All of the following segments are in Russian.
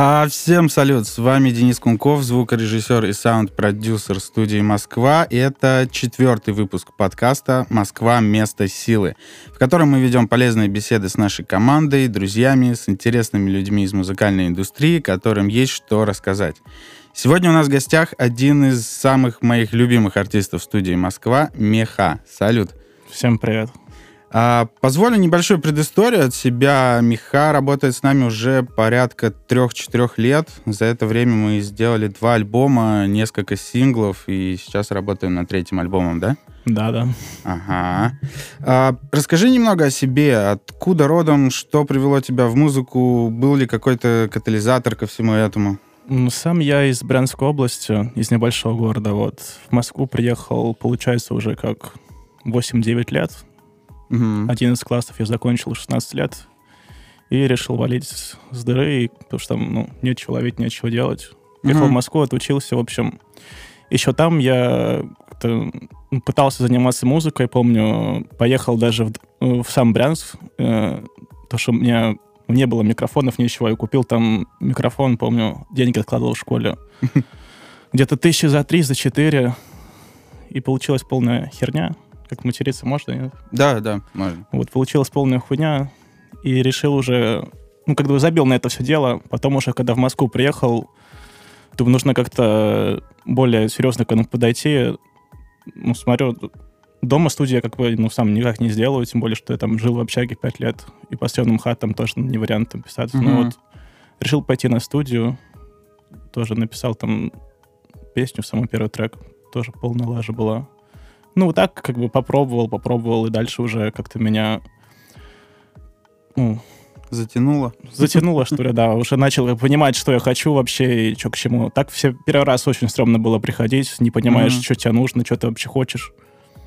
А, всем салют, с вами Денис Кунков, звукорежиссер и саунд-продюсер студии «Москва». И это четвертый выпуск подкаста «Москва. Место силы», в котором мы ведем полезные беседы с нашей командой, друзьями, с интересными людьми из музыкальной индустрии, которым есть что рассказать. Сегодня у нас в гостях один из самых моих любимых артистов студии «Москва» Меха. Салют. Всем привет. А, позволю небольшую предысторию от себя. Меха работает с нами уже порядка трех-четырех лет. За это время мы сделали два альбома, несколько синглов, и сейчас работаем над третьим альбомом, да? Да, да. Ага. А, расскажи немного о себе. Откуда родом, что привело тебя в музыку? Был ли какой-то катализатор ко всему этому? Ну, сам я из Брянской области, из небольшого города. Вот. В Москву приехал, получается, уже как 8-9 лет Угу. 11 классов я закончил 16 лет и решил валить с дыры, потому что там ну, нечего ловить, нечего делать. Приехал угу. в Москву, отучился, в общем. Еще там я пытался заниматься музыкой, помню, поехал даже в, в сам Брянск, э, то, что у меня не было микрофонов, ничего, я купил там микрофон, помню, деньги откладывал в школе. Где-то тысячи за три, за четыре, и получилась полная херня. Как материться можно? Нет? Да, да, можно. Вот получилась полная хуйня, и решил уже, ну, как бы забил на это все дело. Потом уже, когда в Москву приехал, думаю, нужно как-то более серьезно к этому подойти. Ну, смотрю, дома студия как бы, ну, сам никак не сделаю, тем более, что я там жил в общаге пять лет, и по съемным хатам тоже не вариант там писать. Mm-hmm. Ну, вот решил пойти на студию, тоже написал там песню, самый первый трек, тоже полная лажа была. Ну, вот так как бы попробовал, попробовал, и дальше уже как-то меня... Ну, Затянуло? Затянуло, что ли, да. Уже начал понимать, что я хочу вообще и что к чему. Так все первый раз очень стрёмно было приходить, не понимаешь, mm-hmm. что тебе нужно, что ты вообще хочешь.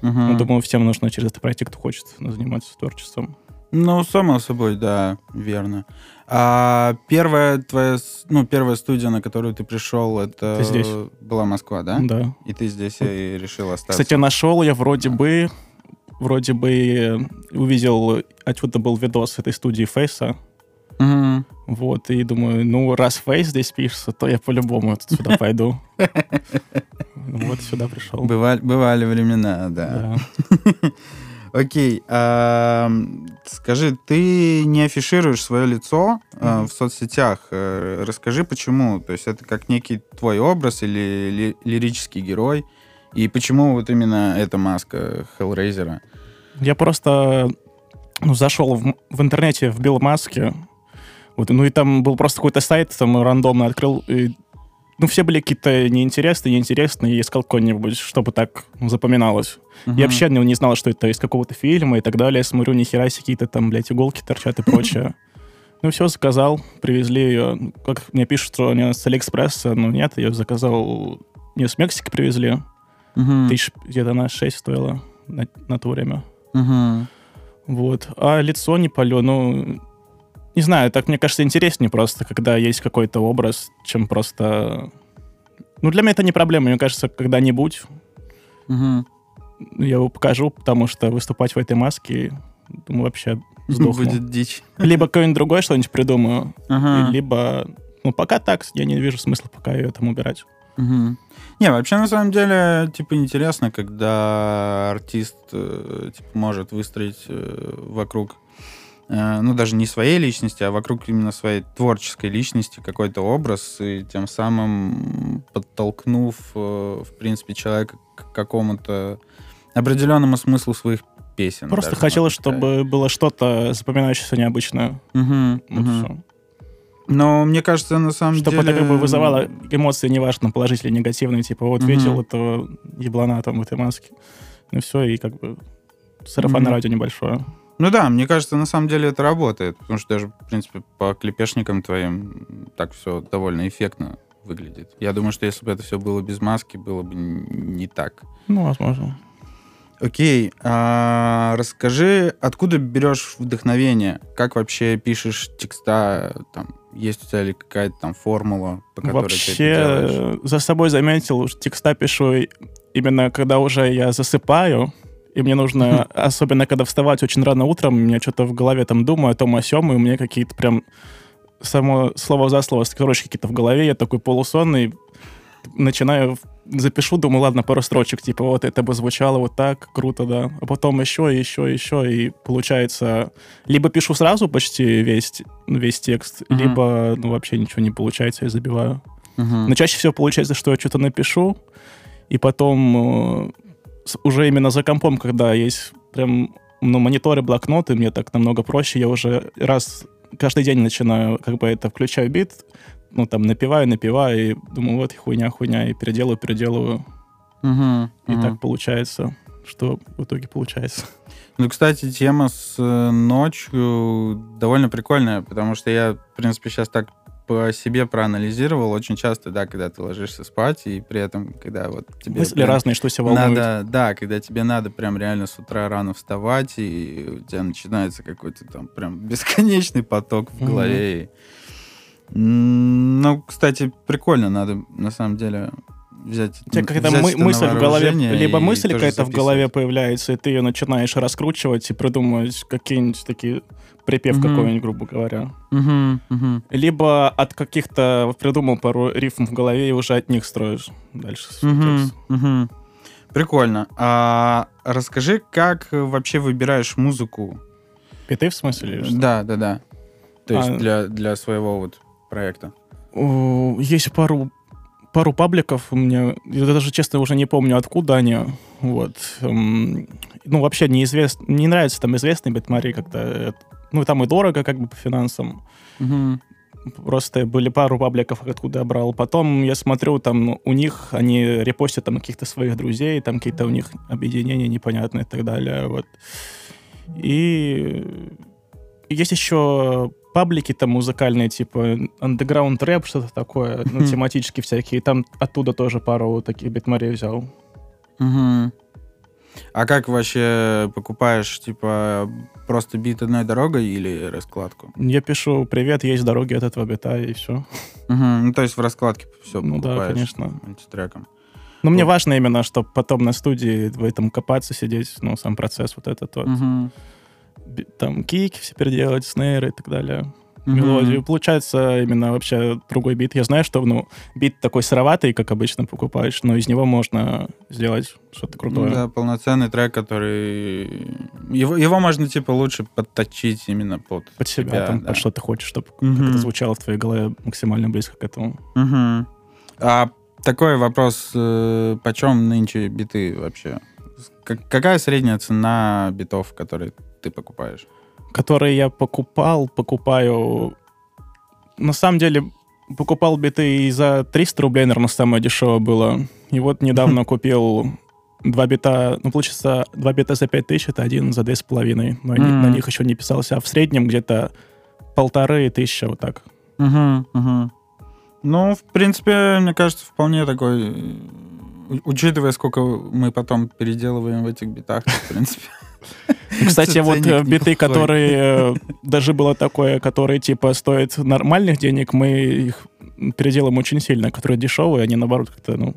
Ну, думаю, всем нужно через это пройти, кто хочет заниматься творчеством. Ну, само собой, да, верно. А первая твоя, ну, первая студия, на которую ты пришел, это ты здесь. была Москва, да? Да. И ты здесь и решил остаться. Кстати, нашел я вроде а. бы, вроде бы увидел, отсюда был видос этой студии Фейса. Угу. Вот, и думаю, ну, раз Фейс здесь пишется, то я по-любому сюда пойду. Вот сюда пришел. Бывали времена, да. Окей, а, скажи, ты не афишируешь свое лицо mm-hmm. в соцсетях. Э, расскажи, почему. То есть это как некий твой образ или ли, лирический герой. И почему вот именно эта маска Hellraiser? Я просто ну, зашел в, в интернете, вбил маски. Вот, ну и там был просто какой-то сайт, там рандомно открыл, и ну, все были какие-то неинтересные, неинтересные, и искал какой-нибудь, чтобы так запоминалось. Uh-huh. Я вообще не, не знал, что это из какого-то фильма и так далее. Смотрю, ни хера какие-то там, блядь, иголки торчат и прочее. Ну, все, заказал, привезли ее. Как мне пишут, что они с Алиэкспресса, но нет, я заказал, ее с Мексики привезли. Uh-huh. Тысяч где-то на 6 стоило на, на то время. Uh-huh. Вот. А лицо не палю, ну, не знаю, так мне кажется интереснее просто, когда есть какой-то образ, чем просто... Ну, для меня это не проблема, мне кажется, когда-нибудь угу. я его покажу, потому что выступать в этой маске, думаю, вообще сдохну. Будет дичь. Либо какое-нибудь другое что-нибудь придумаю, ага. либо... Ну, пока так, я не вижу смысла пока ее там убирать. Угу. Не, вообще, на самом деле, типа, интересно, когда артист, э, типа, может выстроить э, вокруг ну, даже не своей личности, а вокруг именно своей творческой личности какой-то образ, и тем самым подтолкнув, э, в принципе, человека к какому-то определенному смыслу своих песен. Просто хотелось, чтобы было что-то запоминающееся необычное. Угу, вот угу. Но мне кажется, на самом Чтобы деле... Чтобы это как бы вызывало эмоции, неважно, положительные, негативные, типа, вот видел этого еблана там в этой маске. Ну все, и как бы сарафанное угу. радио небольшое. Ну да, мне кажется, на самом деле это работает, потому что даже, в принципе, по клепешникам твоим так все довольно эффектно выглядит. Я думаю, что если бы это все было без маски, было бы не так. Ну, возможно. Окей, а расскажи, откуда берешь вдохновение? Как вообще пишешь текста? Там, есть у тебя ли какая-то там формула, по которой вообще, ты это делаешь? за собой заметил, что текста пишу именно когда уже я засыпаю, и мне нужно, особенно когда вставать очень рано утром, у меня что-то в голове там думаю о том о сём, и у меня какие-то прям само слово за слово строчки какие-то в голове, я такой полусонный, начинаю запишу, думаю, ладно, пару строчек, типа, вот это бы звучало вот так, круто, да. А потом еще, еще, еще, и получается, либо пишу сразу почти весь, весь текст, Мгм. либо, ну, вообще ничего не получается, я забиваю. Мгм. Но чаще всего получается, что я что-то напишу, и потом э, уже именно за компом, когда есть прям, ну, мониторы, блокноты, мне так намного проще, я уже раз каждый день начинаю, как бы это, включаю бит, ну, там, напиваю, напиваю, и думаю, вот хуйня, хуйня, и переделываю, переделываю. Мгм. И Мгм. так получается, что в итоге получается. Ну, кстати, тема с э, ночью довольно прикольная, потому что я, в принципе, сейчас так по себе проанализировал. Очень часто, да, когда ты ложишься спать, и при этом, когда вот тебе... Мысли прям разные, что себя волнует. надо, да, когда тебе надо прям реально с утра рано вставать, и у тебя начинается какой-то там прям бесконечный поток в голове. М, Ну, кстати, прикольно, надо на самом деле взять. У тебя взять мы- мысль в голове, либо мысль какая-то в голове появляется, и ты ее начинаешь раскручивать и придумывать какие-нибудь такие припев Мгм. какой-нибудь, грубо говоря. Мгм, мгм. Либо от каких-то придумал пару рифм в голове и уже от них строишь дальше. текст. мгм. Прикольно. А расскажи, как вообще выбираешь музыку? Биты в смысле? Да, да, да. То есть А. для, для своего вот проекта. Есть пару пару пабликов у меня, я даже, честно, уже не помню, откуда они. Вот. Эм, Ну, вообще неизвестно, не нравится там известный битмари как-то. Ну, там и дорого как бы по финансам. Мгм. Просто были пару пабликов, откуда я брал. Потом я смотрю, там у них, они репостят там каких-то своих друзей, там какие-то у них объединения непонятные и так далее. Вот. И есть еще паблики там музыкальные, типа underground рэп, что-то такое, ну, Хм. тематически всякие. Там оттуда тоже пару таких битмарей взял. Мгм. А как вообще покупаешь, типа, просто бит одной дорогой или раскладку? Я пишу «Привет, есть дороги от этого бита» и все. Мгм. Ну, то есть в раскладке все Ну да, покупаешь конечно. мультитреком. Но мне Вот. важно именно, чтобы потом на студии в этом копаться, сидеть, ну, сам процесс вот этот вот. Мгм. Там кики все переделать, снейры и так далее. Мгм. Мелодию. Получается именно вообще другой бит. Я знаю, что ну, бит такой сыроватый, как обычно покупаешь, но из него можно сделать что-то крутое. да, полноценный трек, который... Его, его можно, типа, лучше подточить именно под, Под себя, тебя, там, да. под что ты хочешь, чтобы Мгм. это звучало в твоей голове максимально близко к этому. Мгм. А такой вопрос, э, почем нынче биты вообще? Как- какая средняя цена битов, которые ты покупаешь? Которые я покупал, покупаю... На самом деле, покупал биты и за 300 рублей, наверное, самое дешевое было. И вот недавно купил два бита, ну, получится, два бита за 5000, это один за две с половиной. Но они- Мгм. на них еще не писался. А в среднем где-то полторы тысячи, вот так. Мгм, мгм. Ну, в принципе, мне кажется, вполне такой... Учитывая, сколько мы потом переделываем в этих битах, в принципе. Кстати, вот э, биты, которые... э, Даже было такое, которые, типа, стоят нормальных денег, мы их переделаем очень сильно. Которые дешевые, они, наоборот, как-то, ну...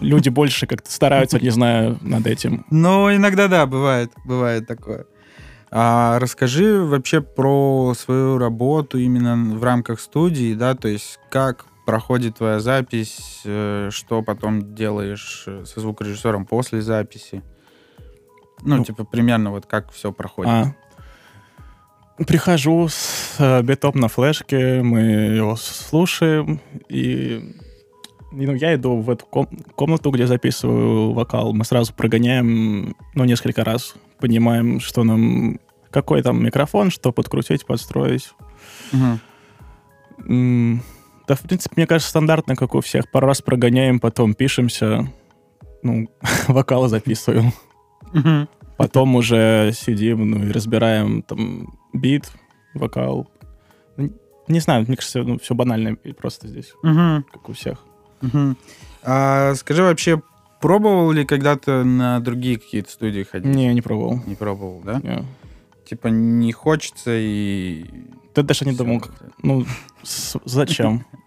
Люди больше как-то стараются, не знаю, над этим. Ну, иногда да, бывает, бывает такое. А расскажи вообще про свою работу именно в рамках студии, да, то есть как проходит твоя запись, э, что потом делаешь со звукорежиссером после записи. Ну, Ну. типа, примерно вот как все проходит. А. Прихожу с э, битом на флешке, мы его слушаем, и, ну, я иду в эту ком- комнату, где записываю вокал. Мы сразу прогоняем, ну, несколько раз, понимаем, что нам... Какой там микрофон, что подкрутить, подстроить. М, Да, в принципе, мне кажется, стандартно, как у всех. Пару раз прогоняем, потом пишемся, ну, вокал записываем. Мгм. Потом уже сидим, ну, и разбираем там бит, вокал. Ну, Не знаю, мне кажется, ну, все банально и просто здесь, Мгм. как у всех. Мгм. А скажи вообще, пробовал ли когда-то на другие какие-то студии ходить? Не, не пробовал. Не пробовал, да? Не. Типа не хочется и... Ты даже не думал, как- ну, с- зачем?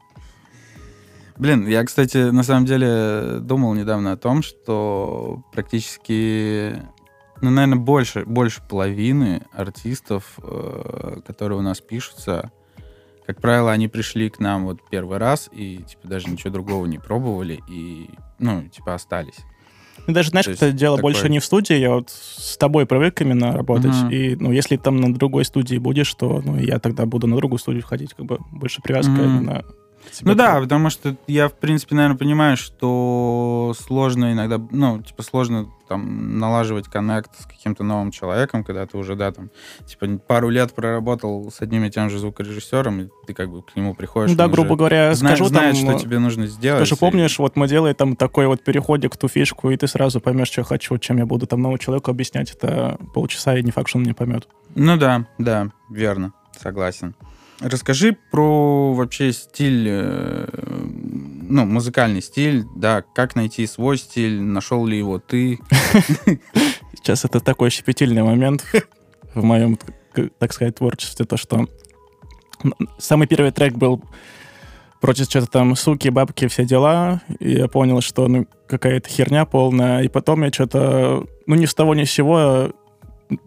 Блин, я, кстати, на самом деле думал недавно о том, что практически, ну, наверное, больше, больше половины артистов, э, которые у нас пишутся, как правило, они пришли к нам вот первый раз и, типа, даже ничего другого не пробовали и, ну, типа, остались. Ну, даже, знаешь, То это дело такое- больше не в студии, я вот с тобой привык именно работать, Мгм. и, ну, если там на другой студии будешь, то, ну, я тогда буду на другую студию ходить, как бы больше привязка Мгм. именно. Ну да, потому что я, в принципе, наверное, понимаю, что сложно иногда, ну, типа, сложно там налаживать коннект с каким-то новым человеком, когда ты уже, да, там, типа, пару лет проработал с одним и тем же звукорежиссером, и ты как бы к нему приходишь. Ну да, грубо говоря, зна- скажу знает, там... что тебе нужно сделать. Ты же и- помнишь, вот мы делаем там такой вот переходик, ту фишку, и ты сразу поймешь, что я хочу, чем я буду там новому человеку объяснять. Это полчаса, и не факт, что он не поймет. Ну да, да, верно, согласен. Расскажи про вообще стиль, э, ну, музыкальный стиль, да, как найти свой стиль, нашел ли его ты. Сейчас это такой щепетильный момент в моем, так сказать, творчестве, то, что самый первый трек был против что-то там суки, бабки, все дела, и я понял, что ну какая-то херня полная, и потом я что-то, ну ни с того ни с сего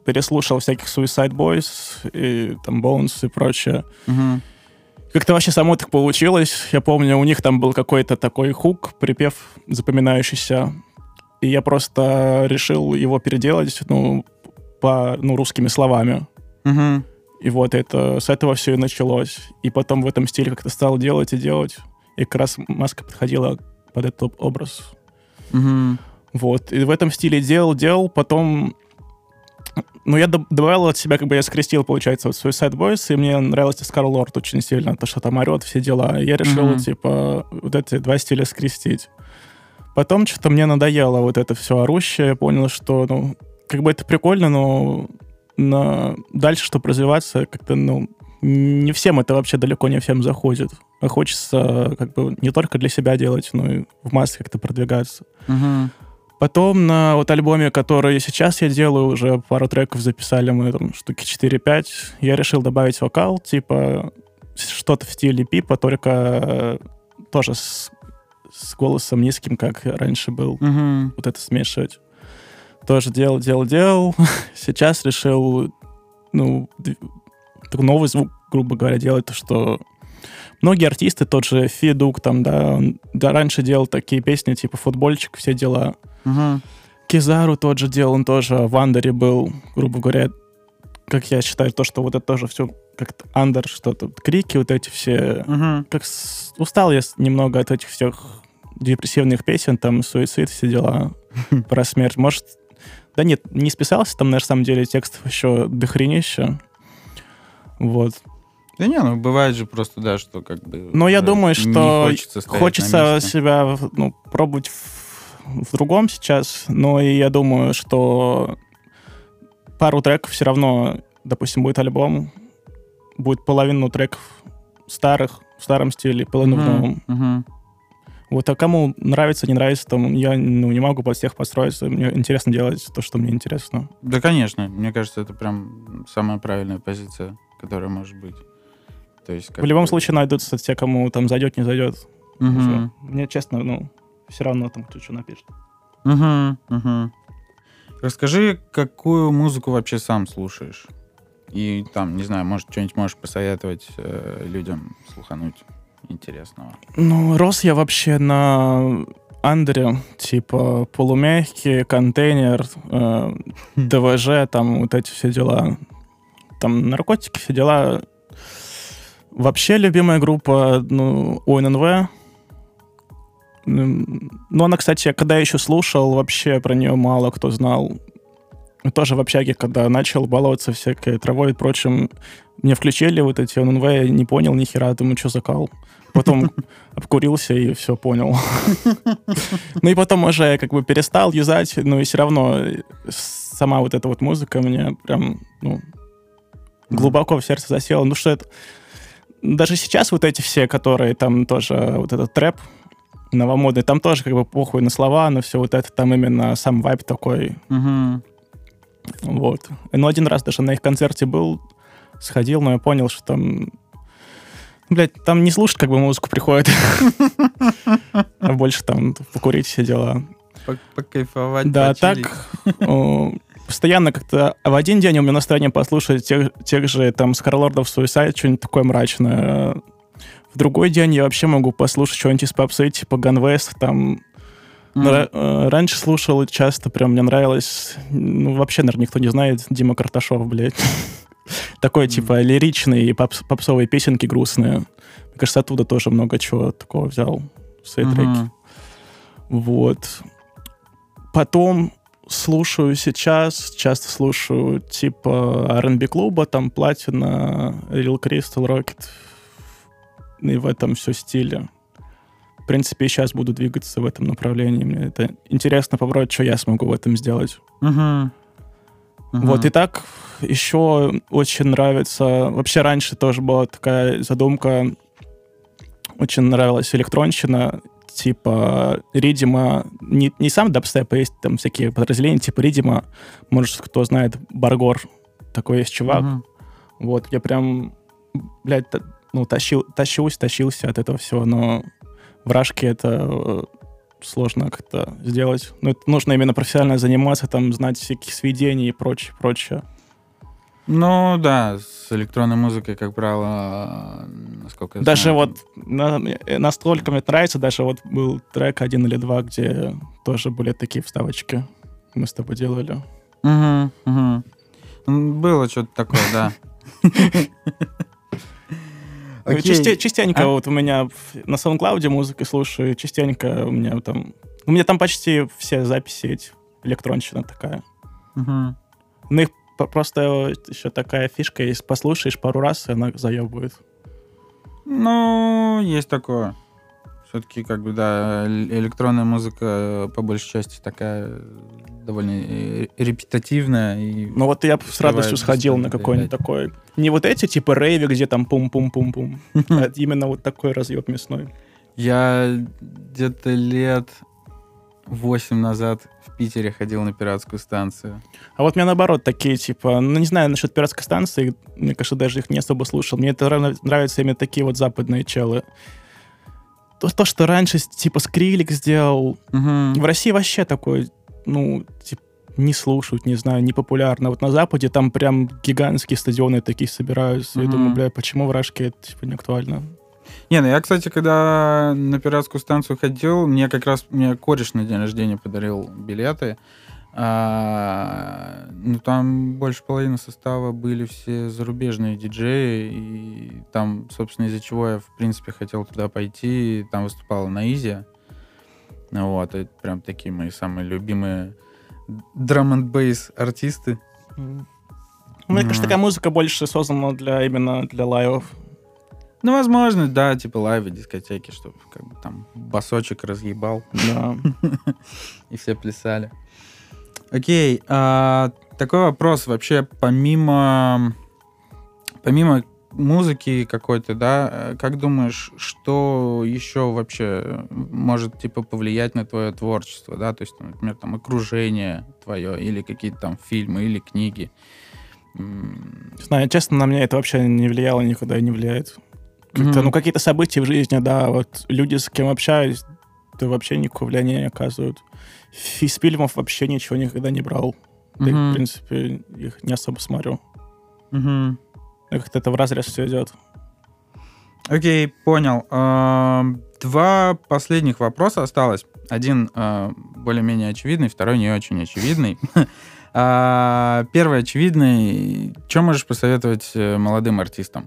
переслушал всяких Suicide Boys и там Bones и прочее. Мгм. Как-то вообще само так получилось. Я помню, у них там был какой-то такой хук, припев запоминающийся. И я просто решил его переделать, ну, по, ну, русскими словами. Мгм. И вот это, с этого все и началось. И потом в этом стиле как-то стал делать и делать. И как раз маска подходила под этот об- образ. Мгм. Вот. И в этом стиле делал, делал, потом... Ну, я доб- добавил от себя, как бы я скрестил, получается, вот Suicide Boys, и мне нравился Скар Лорд очень сильно, то, что там орет, все дела. Я решил, Мгм. типа, вот эти два стиля скрестить. Потом что-то мне надоело вот это все орущее, я понял, что, ну, как бы это прикольно, но на... дальше, чтобы развиваться, как-то, ну, не всем это вообще далеко не всем заходит. А хочется как бы не только для себя делать, но и в массы как-то продвигаться. Мгм. Потом на вот альбоме, который сейчас я делаю, уже пару треков записали мы, там, штуки 4-5, я решил добавить вокал, типа что-то в стиле Пипа, только э, тоже с, с голосом низким, как раньше был, Мгм. вот это смешивать. Тоже делал, делал, делал. Сейчас решил, ну, такой новый звук, грубо говоря, делать, то, что многие артисты, тот же Фидук, там, да, он да, раньше делал такие песни, типа «Футбольчик», все дела. Мгм. Кизару тот же делал, он тоже в Андере был, грубо говоря, как я считаю, то, что вот это тоже все как-то Андер, что-то, крики вот эти все. Мгм. Как с- устал я немного от этих всех депрессивных песен, там, суицид, все дела про смерть. Может, да нет, не списался, там, на самом деле, текстов еще дохренища. Вот. Да не, ну бывает же просто, да, что как бы... Но я да, думаю, что хочется, Хочется себя ну, пробовать в, в другом сейчас, но и я думаю, что пару треков все равно, допустим, будет альбом, будет половину треков старых, в старом стиле, половину в Мгм. новом. Мгм. Вот, а кому нравится, не нравится, там я ну, не могу под всех построиться. Мне интересно делать то, что мне интересно. Да, конечно. Мне кажется, это прям самая правильная позиция, которая может быть. То есть, в любом случае найдутся те, кому там зайдет, не зайдет. Уже. Мне честно, ну, все равно там кто что напишет. Мгм, мгм. Расскажи, какую музыку вообще сам слушаешь? И там, не знаю, может, что-нибудь можешь посоветовать э, людям слухануть интересного. Ну, рос я вообще на андере, типа полумягкий, контейнер, э, ДВЖ, там вот эти все дела. Там наркотики, все дела. Вообще любимая группа, ну, ОННВ. Ну, она, кстати, я когда еще слушал, вообще про нее мало кто знал. Тоже в общаге, когда начал баловаться всякой травой и прочим, мне включили вот эти ОННВ, я не понял ни хера, думаю, что закал. Потом обкурился и все понял. Ну и потом уже я как бы перестал юзать, но и все равно сама вот эта вот музыка мне прям, ну, глубоко в сердце засела. Ну что это... Даже сейчас вот эти все, которые там тоже, вот этот трэп новомодный, там тоже как бы похуй на слова, на все вот это, там именно сам вайб такой, Мгм. вот. Ну, один раз даже на их концерте был, сходил, но я понял, что там... Блять, там не слушать как бы музыку приходит, а больше там покурить все дела. Пок- Покайфовать, Да, так, постоянно как-то в один день у меня настроение послушать тех, тех же там Скарлордов Suicide, что-нибудь такое мрачное. В другой день я вообще могу послушать что-нибудь из попсы, типа Gunwest, там Mm-hmm. Раньше слушал часто, прям мне нравилось. Ну, вообще, наверное, никто не знает Дима Карташов, блядь. Такой, типа, лиричные попсовые песенки грустные. Мне кажется, оттуда тоже много чего такого взял в свои треки. Вот. Потом слушаю сейчас, часто слушаю типа R&B клуба, там Платина, Real Crystal Rocket, и в этом все стиле. В принципе, и сейчас буду двигаться в этом направлении. Мне это интересно попробовать, что я смогу в этом сделать. Uh-huh. Uh-huh. Вот, и так еще очень нравится... Вообще раньше тоже была такая задумка, очень нравилась электронщина, типа Ридима, не, не сам дабстеп, а есть там всякие подразделения, типа Ридима, может, кто знает, Баргор, такой есть чувак. Uh-huh. Вот, я прям, блядь, ну, тащил, тащусь, тащился от этого всего, но вражки это э, сложно как-то сделать. Ну, это нужно именно профессионально заниматься, там, знать всякие сведения и прочее, прочее. Ну, да, с электронной музыкой, как правило, насколько я Даже знаю. вот на, настолько мне нравится, даже вот был трек один или два, где тоже были такие вставочки. Мы с тобой делали. Угу, угу. Было что-то такое, да. Ну, частенько а? вот у меня на SoundCloud музыку слушаю, частенько у меня там... У меня там почти все записи электронщина такая. Угу. Ну, их просто еще такая фишка, если послушаешь пару раз, она заебывает. Ну, есть такое. Все-таки, как бы, да, электронная музыка по большей части такая довольно э, репетативная. И ну вот я с радостью сходил на какой-нибудь такой. Не вот эти типа рейви, где там пум-пум-пум-пум, а именно вот такой разъеб мясной. Я где-то лет восемь назад в Питере ходил на пиратскую станцию. А вот мне наоборот такие, типа, ну не знаю насчет пиратской станции, мне кажется, даже их не особо слушал. Мне это нравятся именно такие вот западные челы то, то что раньше типа Скрилик сделал, угу. в России вообще такой, ну, типа, не слушают, не знаю, не популярно. Вот на Западе там прям гигантские стадионы такие собираются. Угу. Я думаю, бля, почему в Рашке это типа не актуально? Не, ну я, кстати, когда на пиратскую станцию ходил, мне как раз мне кореш на день рождения подарил билеты. А, ну, там больше половины состава были все зарубежные диджеи, и там, собственно, из-за чего я, в принципе, хотел туда пойти. Там выступала Наизия. Вот, это прям такие мои самые любимые драм н бейс артисты. Мне кажется, такая музыка больше создана для именно для лайвов. Ну, возможно, да, типа лайвы, дискотеки, чтобы как бы там басочек разъебал. Да. И все плясали. Окей, а, такой вопрос вообще помимо помимо музыки какой-то, да, как думаешь, что еще вообще может типа повлиять на твое творчество, да, то есть, например, там окружение твое или какие-то там фильмы или книги. Знаю, честно, на меня это вообще не влияло никогда и не влияет. Как-то, mm-hmm. Ну, какие-то события в жизни, да, вот люди, с кем общаюсь, то вообще никакого влияния не оказывают из фильмов вообще ничего никогда не брал. Да, mm-hmm. в принципе, их не особо смотрю. Mm-hmm. Как-то это в разрез все идет. Окей, okay, понял. Два последних вопроса осталось. Один а, более-менее очевидный, второй не очень очевидный. А, первый очевидный. Что можешь посоветовать э, молодым артистам?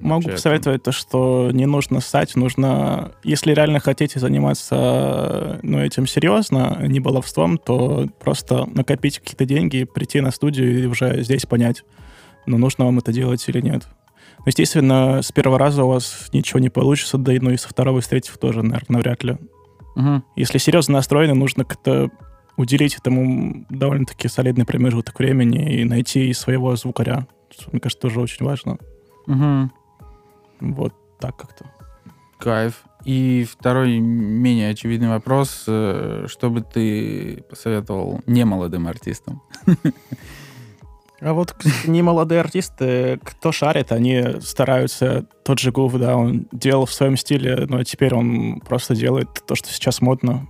Могу посоветовать то, что не нужно ссать, нужно, если реально хотите заниматься ну, этим серьезно, не баловством, то просто накопить какие-то деньги, прийти на студию и уже здесь понять, ну, нужно вам это делать или нет. Ну, естественно, с первого раза у вас ничего не получится, да и ну и со второго и с третьего тоже, наверное, навряд ли. Угу. Если серьезно настроены, нужно как-то уделить этому довольно-таки солидный промежуток времени и найти своего звукаря. Мне кажется, тоже очень важно. Угу. Вот так как-то. Кайф. И второй менее очевидный вопрос. Э, что бы ты посоветовал немолодым артистам? А вот не молодые артисты, кто шарит, они стараются. Тот же Гуф, да, он делал в своем стиле, но теперь он просто делает то, что сейчас модно.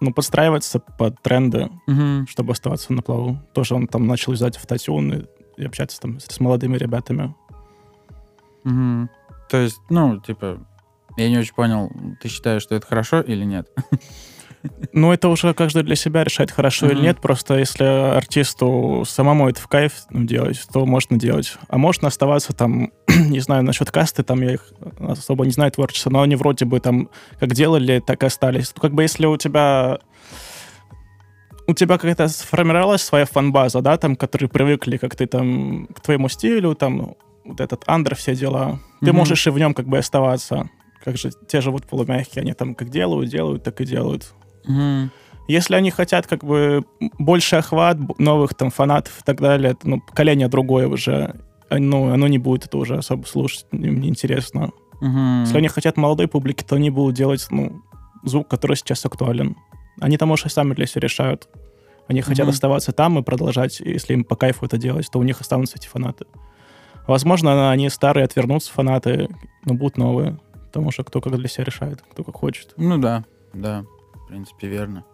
ну, подстраиваться под тренды, Мгм. чтобы оставаться на плаву. Тоже он там начал юзать автотюн и, и общаться там с молодыми ребятами. Мгм. То есть, ну, типа, я не очень понял, ты считаешь, что это хорошо или нет? Ну, это уже каждый для себя решает, хорошо или Мгм. нет. Просто если артисту самому это в кайф ну, делать, то можно делать. А можно оставаться там, не знаю, насчет касты, там я их особо не знаю творчество, но они вроде бы там как делали, так и остались. Ну, как бы если у тебя у тебя какая-то сформировалась своя фан-база, да, там, которые привыкли, как ты там, к твоему стилю, там, вот этот андер, все дела, ты Мгм. можешь и в нем как бы оставаться. Как же те же вот полумягкие, они там как делают, делают, так и делают. Мгм. Если они хотят как бы больше охват, новых там фанатов и так далее, это, ну, поколение другое уже, а, ну, оно не будет это уже особо слушать, им неинтересно. Мгм. Если они хотят молодой публики, то они будут делать, ну, звук, который сейчас актуален. Они там уже сами для себя решают. Они хотят Мгм. оставаться там и продолжать, если им по кайфу это делать, то у них останутся эти фанаты. Возможно, они старые отвернутся, фанаты, но будут новые. Потому что кто как для себя решает, кто как хочет. Ну да, да, в принципе, верно.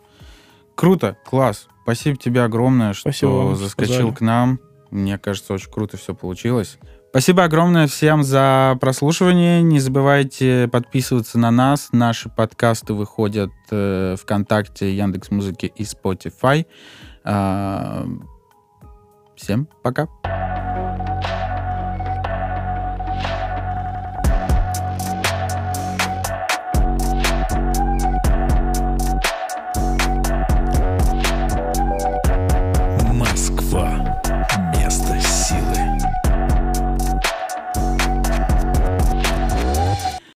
Круто, класс. Спасибо тебе огромное, что Спасибо заскочил позвали. к нам. Мне кажется, очень круто все получилось. Спасибо огромное всем за прослушивание. Не забывайте подписываться на нас. Наши подкасты выходят э, ВКонтакте, Яндекс Музыки и Spotify. А, всем пока.